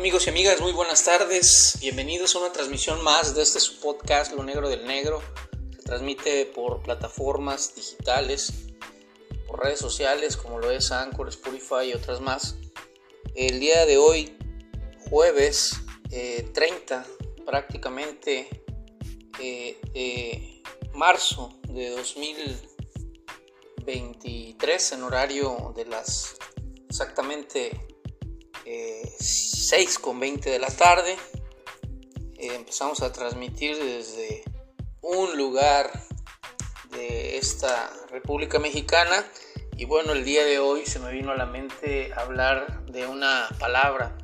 amigos y amigas, muy buenas tardes. Bienvenidos a una transmisión más de este podcast Lo Negro del Negro. Se transmite por plataformas digitales, por redes sociales como lo es Anchor, Spotify y otras más. El día de hoy, jueves 30 eh, prácticamente eh, marzo de 2023 en horario de las exactamente 6 con 20 de la tarde. Eh, empezamos a transmitir desde un lugar de esta República Mexicana. Y bueno, el día de hoy se me vino a la mente hablar de una palabra,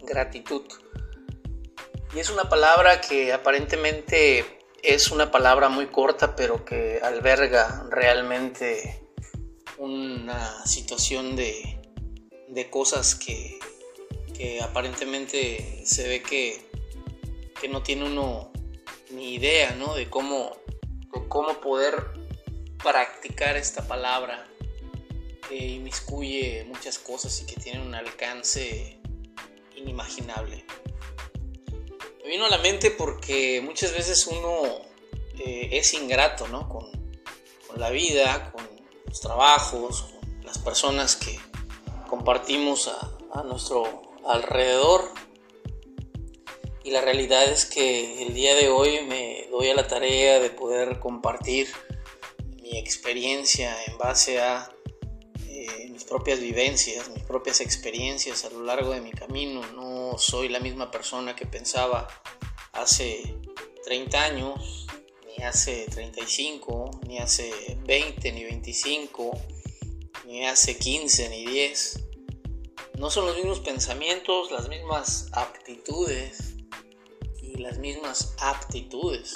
gratitud. Y es una palabra que aparentemente es una palabra muy corta, pero que alberga realmente una situación de, de cosas que, aparentemente se ve que, que, no tiene uno ni idea ¿no? de, cómo, cómo poder practicar esta palabra que inmiscuye muchas cosas y que tiene un alcance inimaginable. Me vino a la mente porque muchas veces uno eh, es ingrato ¿no? con, con la vida, con los trabajos, con las personas que, compartimos a, nuestro alrededor. Y la realidad es que el día de hoy me doy a la tarea de poder compartir mi experiencia en base a eh, mis propias vivencias, mis propias experiencias a lo largo de mi camino. No soy la misma persona que pensaba hace 30 años, ni hace 35, ni hace 20, ni 25 ni hace 15 ni 10. No son los mismos pensamientos, las mismas actitudes y las mismas aptitudes.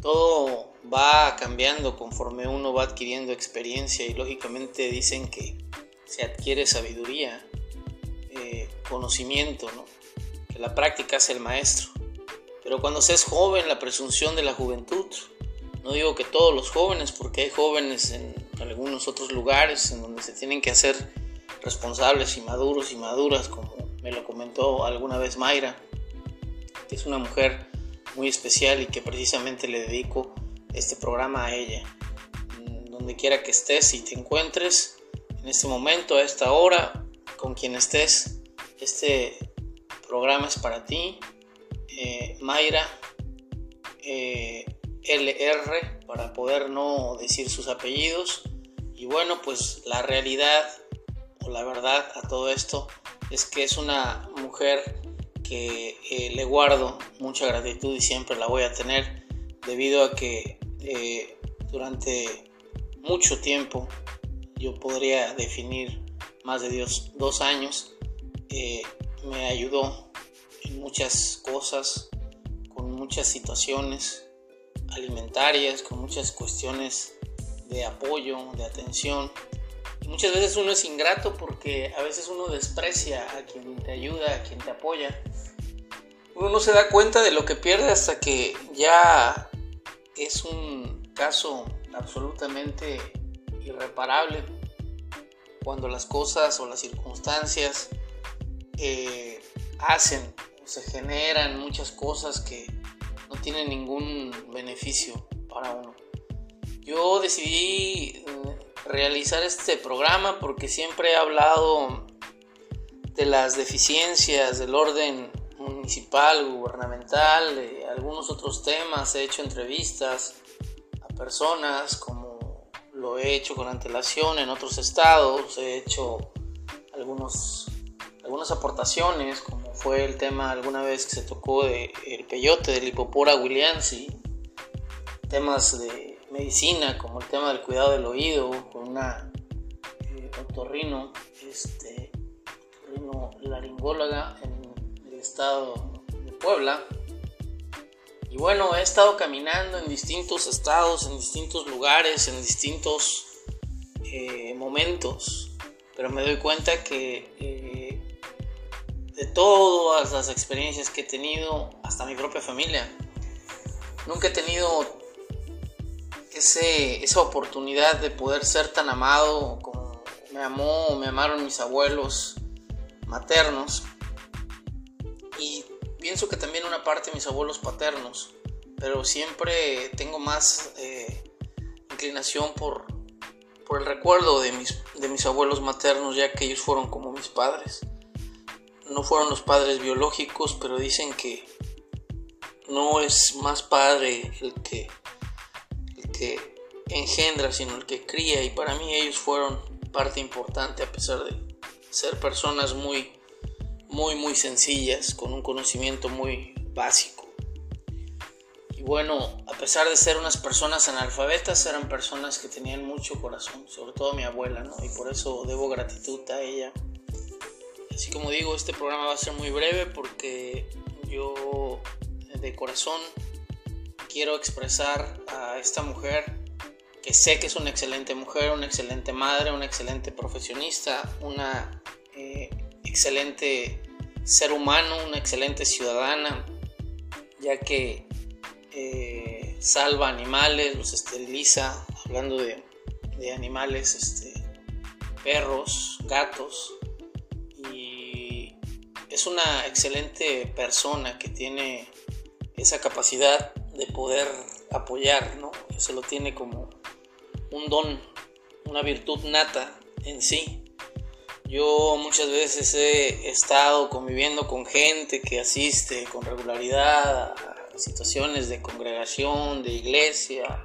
Todo va cambiando conforme uno va adquiriendo experiencia y lógicamente dicen que se adquiere sabiduría, eh, conocimiento, que la práctica es el maestro. Pero cuando se es joven, la presunción de la juventud, no digo que todos los jóvenes, porque hay jóvenes en algunos otros lugares en donde se tienen que hacer responsables y maduros y maduras, como me lo comentó alguna vez Mayra, que es una mujer muy especial y que precisamente le dedico este programa a ella. Donde quiera que estés y te encuentres, en este momento, a esta hora, con quien estés, este programa es para ti. Eh, Mayra, eh, LR, para poder no decir sus apellidos. Y bueno, pues la realidad la verdad a todo esto es que es una mujer que eh, le guardo mucha gratitud y siempre la voy a tener debido a que eh, durante mucho tiempo, yo podría definir más de dos años, eh, me ayudó en muchas cosas, con muchas situaciones alimentarias, con muchas cuestiones de apoyo, de atención. Muchas veces uno es ingrato porque a veces uno desprecia a quien te ayuda, a quien te apoya. Uno no se da cuenta de lo que pierde hasta que ya es un caso absolutamente irreparable cuando las cosas o las circunstancias eh, hacen o se generan muchas cosas que no tienen ningún beneficio para uno. Yo decidí realizar este programa porque siempre he hablado de las deficiencias del orden municipal, gubernamental, de algunos otros temas, he hecho entrevistas a personas como lo he hecho con antelación en otros estados, he hecho algunos, algunas aportaciones como fue el tema alguna vez que se tocó de el peyote del hipopora williamsi, temas de medicina, como el tema del cuidado del oído, con una eh, otorrino, este, otorrino laringóloga en el estado de Puebla. Y bueno, he estado caminando en distintos estados, en distintos lugares, en distintos eh, momentos, pero me doy cuenta que eh, de todas las experiencias que he tenido, hasta mi propia familia, nunca he tenido esa oportunidad de poder ser tan amado como me amó me amaron mis abuelos maternos. y pienso que también una parte de mis abuelos paternos, pero siempre tengo más eh, inclinación por, por el recuerdo de mis, de mis abuelos maternos, ya que ellos fueron como mis padres. No fueron los padres biológicos, pero dicen que no es más padre el que, engendra, sino el que cría. Y para mí ellos fueron parte importante a pesar de ser personas muy, muy, muy sencillas, con un conocimiento muy básico. Y bueno, a pesar de ser unas personas analfabetas, eran personas que tenían mucho corazón, sobre todo mi abuela, ¿no? Y por eso debo gratitud a ella. Así como digo, este programa va a ser muy breve porque yo de corazón quiero expresar a esta mujer que sé que es una excelente mujer, una excelente madre, una excelente profesionista, una eh, excelente ser humano, una excelente ciudadana, ya que eh, salva animales, los esteriliza, hablando de, animales, este, perros, gatos, y es una excelente persona que tiene esa capacidad de poder apoyar, ¿no? Eso lo tiene como un don, una virtud nata en sí. Yo muchas veces he estado conviviendo con gente que asiste con regularidad a situaciones de congregación, de iglesia,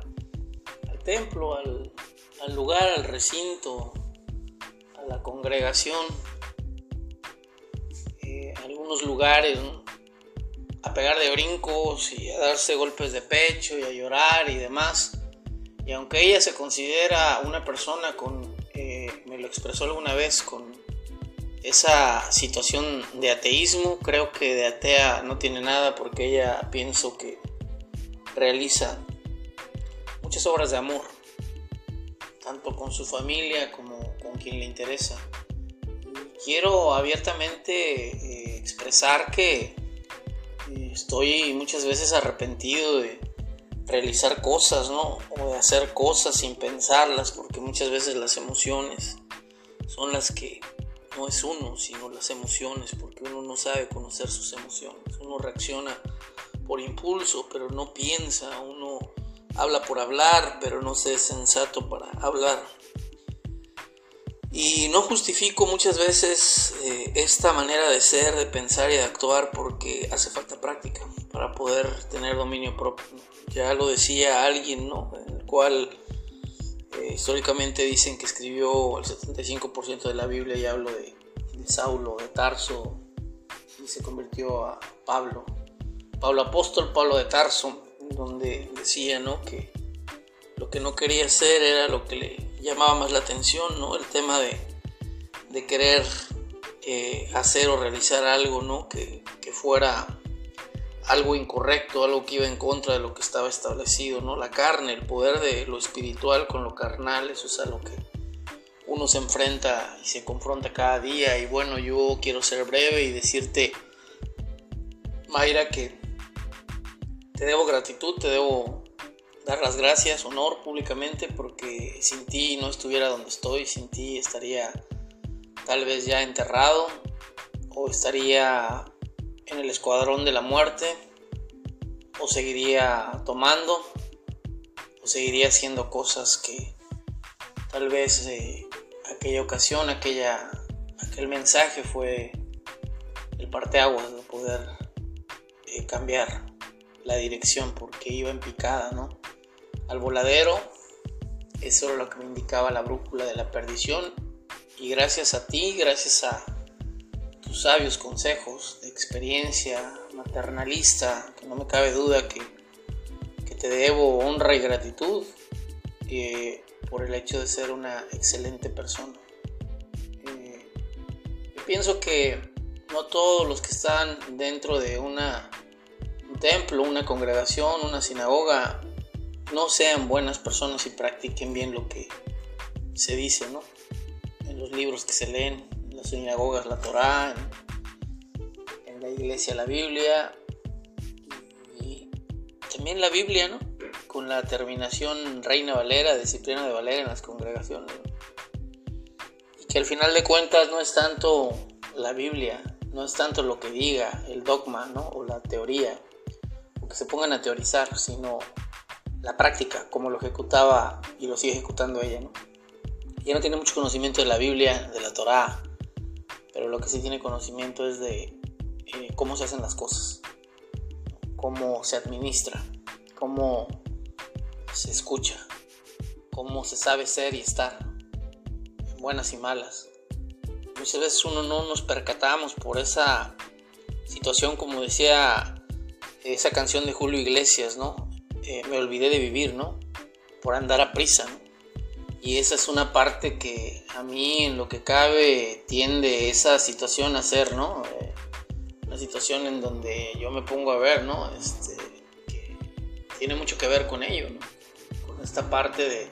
al templo, al, lugar, al recinto, a la congregación, eh, algunos lugares, a pegar de brincos y a darse golpes de pecho y a llorar y demás. Y aunque ella se considera una persona con, eh, me lo expresó alguna vez, con esa situación de ateísmo, creo que de atea no tiene nada porque ella pienso que realiza muchas obras de amor, tanto con su familia como con quien le interesa. Quiero abiertamente eh, expresar que estoy muchas veces arrepentido de realizar cosas, ¿no? O de hacer cosas sin pensarlas, porque muchas veces las emociones son las que no es uno, sino las emociones, porque uno no sabe conocer sus emociones. Uno reacciona por impulso, pero no piensa. Uno habla por hablar, pero no se es sensato para hablar. Y no justifico muchas veces eh, esta manera de ser, de pensar y de actuar porque hace falta práctica para poder tener dominio propio. Ya lo decía alguien, ¿no? El cual eh, históricamente dicen que escribió el 75% de la Biblia y hablo de, Saulo, de Tarso, y se convirtió a Pablo. Pablo apóstol, Pablo de Tarso, donde decía ¿no? que lo que no quería hacer era lo que le llamaba más la atención, ¿no? el tema de, querer eh, hacer o realizar algo ¿no? que, que fuera algo incorrecto, algo que iba en contra de lo que estaba establecido, ¿no? La carne, el poder de lo espiritual con lo carnal, eso es algo que uno se enfrenta y se confronta cada día. Y bueno, yo quiero ser breve y decirte, Mayra, que te debo gratitud, te debo dar las gracias, honor públicamente, porque sin ti no estuviera donde estoy, sin ti estaría tal vez ya enterrado o estaría en el escuadrón de la muerte, o seguiría tomando, o seguiría haciendo cosas que tal vez eh, aquella ocasión, aquella, aquel mensaje fue el parteaguas de poder eh, cambiar la dirección porque iba en picada, ¿no? Al voladero, eso era lo que me indicaba la brújula de la perdición y gracias a ti, gracias a tus sabios consejos de experiencia maternalista, que no me cabe duda que, que te debo honra y gratitud eh, por el hecho de ser una excelente persona. Eh, yo pienso que no todos los que están dentro de una, un templo, una congregación, una sinagoga, no sean buenas personas y practiquen bien lo que se dice, ¿no? En los libros que se leen, las sinagogas la Torá, en, la iglesia la Biblia y también la Biblia, ¿no? Con la terminación Reina Valera, disciplina de Valera en las congregaciones. Y que al final de cuentas no es tanto la Biblia, no es tanto lo que diga el dogma ¿no? o la teoría, o que se pongan a teorizar, sino la práctica, como lo ejecutaba y lo sigue ejecutando ella. ¿no? Ella no tiene mucho conocimiento de la Biblia, de la Torá, pero lo que sí tiene conocimiento es de eh, cómo se hacen las cosas, cómo se administra, cómo se escucha, cómo se sabe ser y estar, buenas y malas. Muchas veces uno no nos percatamos por esa situación, como decía esa canción de Julio Iglesias, ¿no? Eh, me olvidé de vivir, ¿no? Por andar a prisa, ¿no? Y esa es una parte que a mí en lo que cabe tiende esa situación a ser, ¿no? Eh, una situación en donde yo me pongo a ver, ¿no? Este, que tiene mucho que ver con ello, ¿no? Con esta parte de,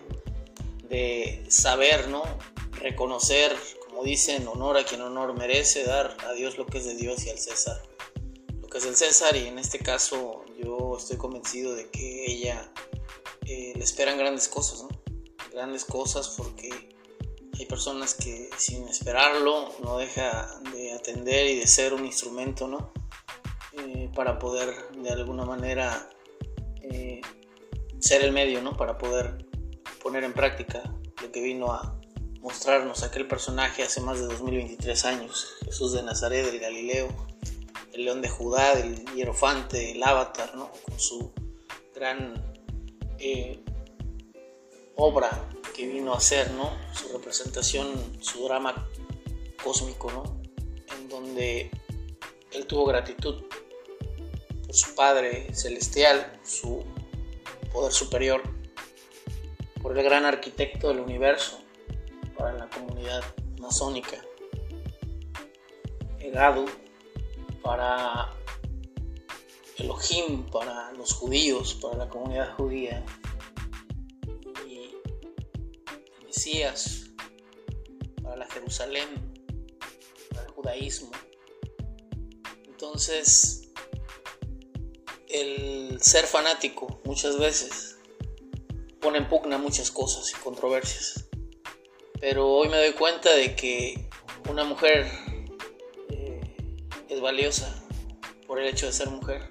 de saber, ¿no? Reconocer, como dicen, honor a quien honor merece, dar a Dios lo que es de Dios y al César lo que es del César. Y en este caso yo estoy convencido de que ella eh, le esperan grandes cosas, ¿no? grandes cosas porque hay personas que sin esperarlo no deja de atender y de ser un instrumento, ¿no? Eh, para poder de alguna manera eh, ser el medio, ¿no? Para poder poner en práctica lo que vino a mostrarnos aquel personaje hace más de 2023 años, Jesús de Nazaret, del Galileo, el león de Judá, el hierofante, el avatar, ¿no? Con su gran eh, obra que vino a hacer, ¿no? Su representación, su drama cósmico, ¿no? En donde él tuvo gratitud por su Padre Celestial, su poder superior, por el gran arquitecto del universo para la comunidad masónica, Egadu para Elohim, para los judíos, para la comunidad judía, para la Jerusalén, para el judaísmo. Entonces, el ser fanático muchas veces pone en pugna muchas cosas y controversias. Pero hoy me doy cuenta de que una mujer valiosa por el hecho de ser mujer,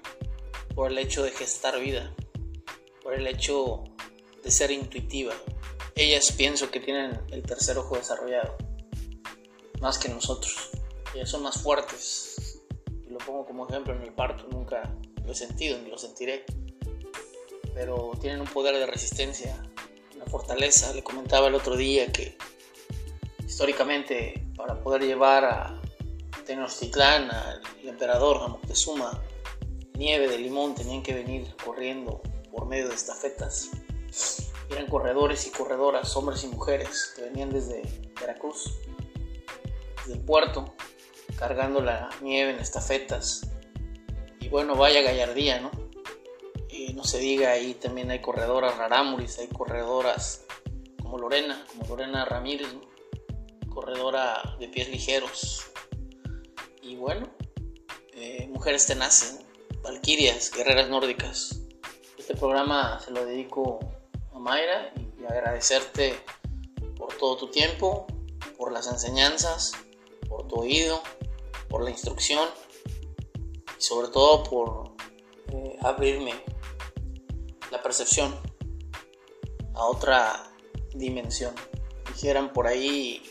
por el hecho de gestar vida, por el hecho de ser intuitiva, ellas pienso que tienen el tercer ojo desarrollado, más que nosotros. Ellas son más fuertes. Y lo pongo como ejemplo en el parto, nunca lo he sentido ni lo sentiré. Pero tienen un poder de resistencia, una fortaleza. Le comentaba el otro día que históricamente para poder llevar a Tenochtitlán, al emperador a Moctezuma, nieve de limón, tenían que venir corriendo por medio de estafetas eran corredores y corredoras, hombres y mujeres, que venían desde Veracruz, desde el puerto, cargando la nieve en estafetas. Y bueno, vaya gallardía, ¿no? No se diga, ahí también hay corredoras rarámuris, hay corredoras como Lorena, como Lorena Ramírez, corredora de pies ligeros. Bueno, eh, mujeres tenaces, valquirias, guerreras nórdicas. Este programa se lo dedico Mayra y agradecerte por todo tu tiempo, por las enseñanzas, por tu oído, por la instrucción y sobre todo por eh, abrirme la percepción a otra dimensión. Dijeran por ahí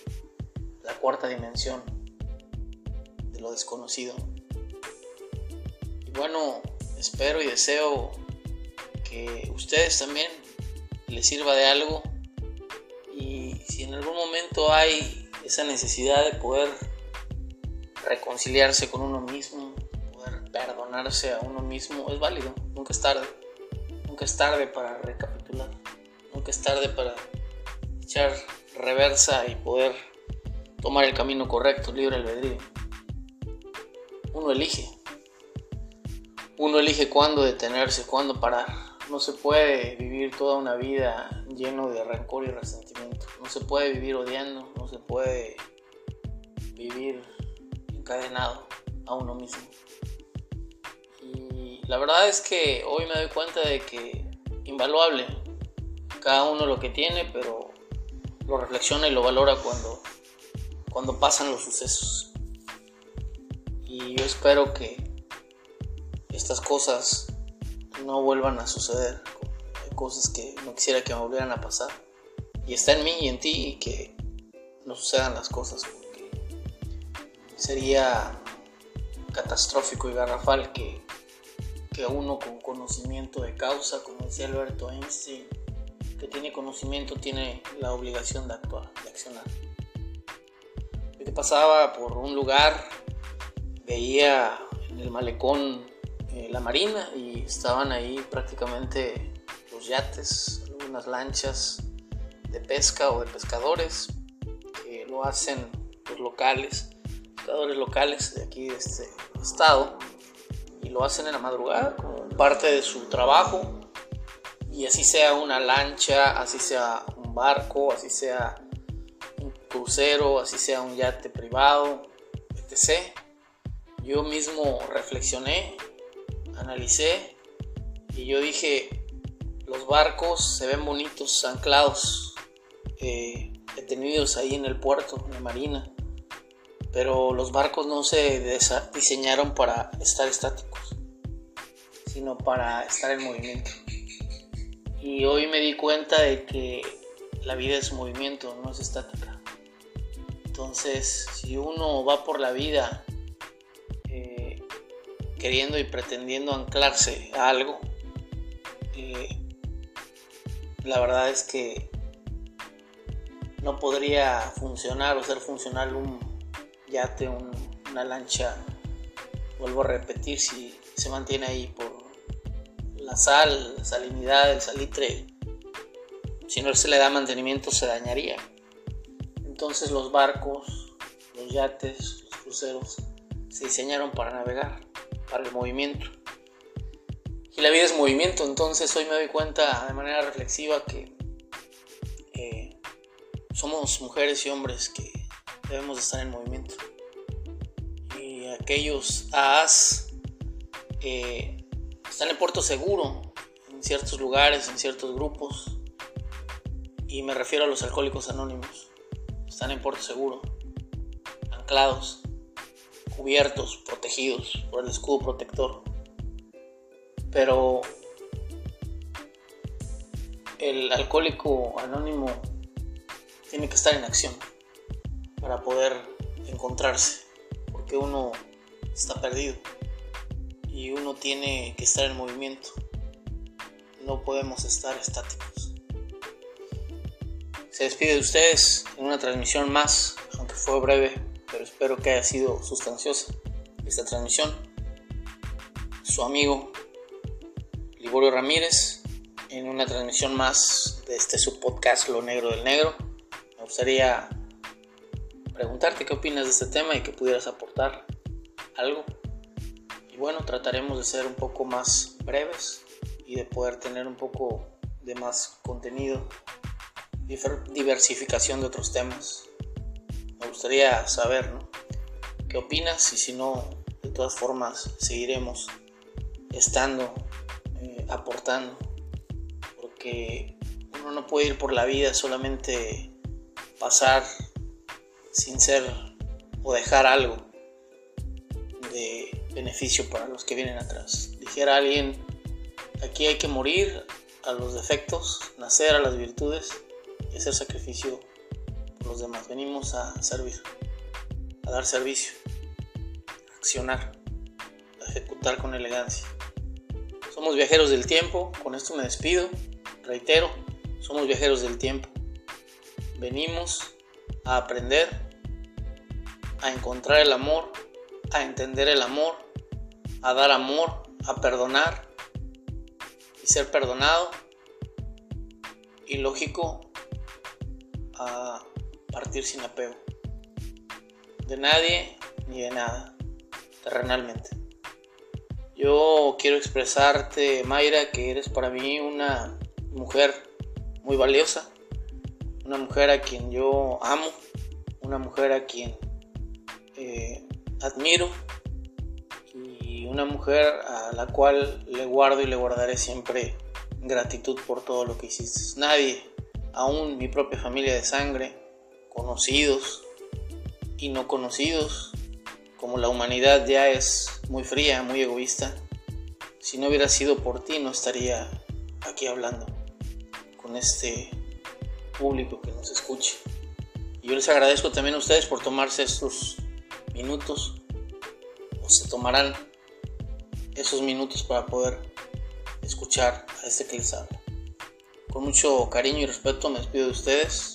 la cuarta dimensión lo desconocido. Bueno, espero y deseo que ustedes también les sirva de algo y si en algún momento hay esa necesidad de poder reconciliarse con uno mismo, poder perdonarse a uno mismo, es válido, nunca es tarde, nunca es tarde para recapitular, nunca es tarde para echar reversa y poder tomar el camino correcto, libre albedrío. Uno elige, uno elige cuándo detenerse, cuándo parar no se puede vivir toda una vida lleno de rencor y resentimiento. No se puede vivir odiando, no se puede vivir encadenado a uno mismo. Y la verdad es que hoy me doy cuenta de que invaluable cada uno lo que tiene, pero lo reflexiona y lo valora cuando, cuando pasan los sucesos. Y yo espero que estas cosas no vuelvan a suceder. Cosas que no quisiera que me volvieran a pasar. Y está en mí y en ti que no sucedan las cosas. Porque sería catastrófico y garrafal que, que uno con conocimiento de causa, como decía Alberto Einstein, que tiene conocimiento tiene la obligación de actuar, de accionar. Yo pasaba por un lugar, veía en el malecón eh, la marina y estaban ahí prácticamente los yates, algunas lanchas de pesca o de pescadores que lo hacen los locales, pescadores locales de aquí de este estado y lo hacen en la madrugada como parte de su trabajo y así sea una lancha, así sea un barco, así sea un crucero, así sea un yate privado, etc. Yo mismo reflexioné, analicé y yo dije, los barcos se ven bonitos, anclados, eh, detenidos ahí en el puerto, en la marina, pero los barcos no se diseñaron para estar estáticos, sino para estar en movimiento. Y hoy me di cuenta de que la vida es movimiento, no es estática. Entonces, si uno va por la vida queriendo y pretendiendo anclarse a algo, eh, la verdad es que no podría funcionar o ser funcional un yate, una lancha, vuelvo a repetir, si se mantiene ahí por la sal, la salinidad, el salitre, si no se le da mantenimiento se dañaría. Entonces los barcos, los yates, los cruceros se diseñaron para navegar, para el movimiento. Y la vida es movimiento, entonces hoy me doy cuenta de manera reflexiva que eh, somos mujeres y hombres que debemos estar en movimiento. Y aquellos as eh, están en puerto seguro en ciertos lugares, en ciertos grupos. Y me refiero a los alcohólicos anónimos. Están en puerto seguro, anclados, cubiertos, protegidos por el escudo protector. Pero el alcohólico anónimo tiene que estar en acción para poder encontrarse, porque uno está perdido y uno tiene que estar en movimiento. No podemos estar estáticos. Se despide de ustedes en una transmisión más, aunque fue breve, pero espero que haya sido sustanciosa esta transmisión. Su amigo Liborio Ramírez en una transmisión más de este subpodcast Lo Negro del Negro. Me gustaría preguntarte qué opinas de este tema y que pudieras aportar algo. Y bueno, trataremos de ser un poco más breves y de poder tener un poco de más contenido, diversificación de otros temas. Me gustaría saber qué opinas y si no, de todas formas seguiremos estando, eh, aportando, porque uno no puede ir por la vida solamente pasar sin ser o dejar algo de beneficio para los que vienen atrás. Dijera alguien, aquí hay que morir a los defectos, nacer a las virtudes y hacer sacrificio los demás. Venimos a servir, a dar servicio, a accionar, a ejecutar con elegancia. Somos viajeros del tiempo, con esto me despido, reitero, somos viajeros del tiempo. Venimos a aprender, a encontrar el amor, a entender el amor a dar amor, a perdonar y ser perdonado. Y lógico, a partir sin apego. De nadie ni de nada, terrenalmente. Yo quiero expresarte, Mayra, que eres para mí una mujer muy valiosa, una mujer a quien yo amo, una mujer a quien eh, admiro una mujer a la cual le guardo y le guardaré siempre gratitud por todo lo que hiciste. Nadie, aún mi propia familia de sangre, conocidos y no conocidos, como la humanidad ya es muy fría, muy egoísta, si no hubiera sido por ti no estaría aquí hablando con este público que nos escuche. Y yo les agradezco también a ustedes por tomarse estos minutos, o se tomarán esos minutos para poder escuchar a este que les habla. Con mucho cariño y respeto me despido de ustedes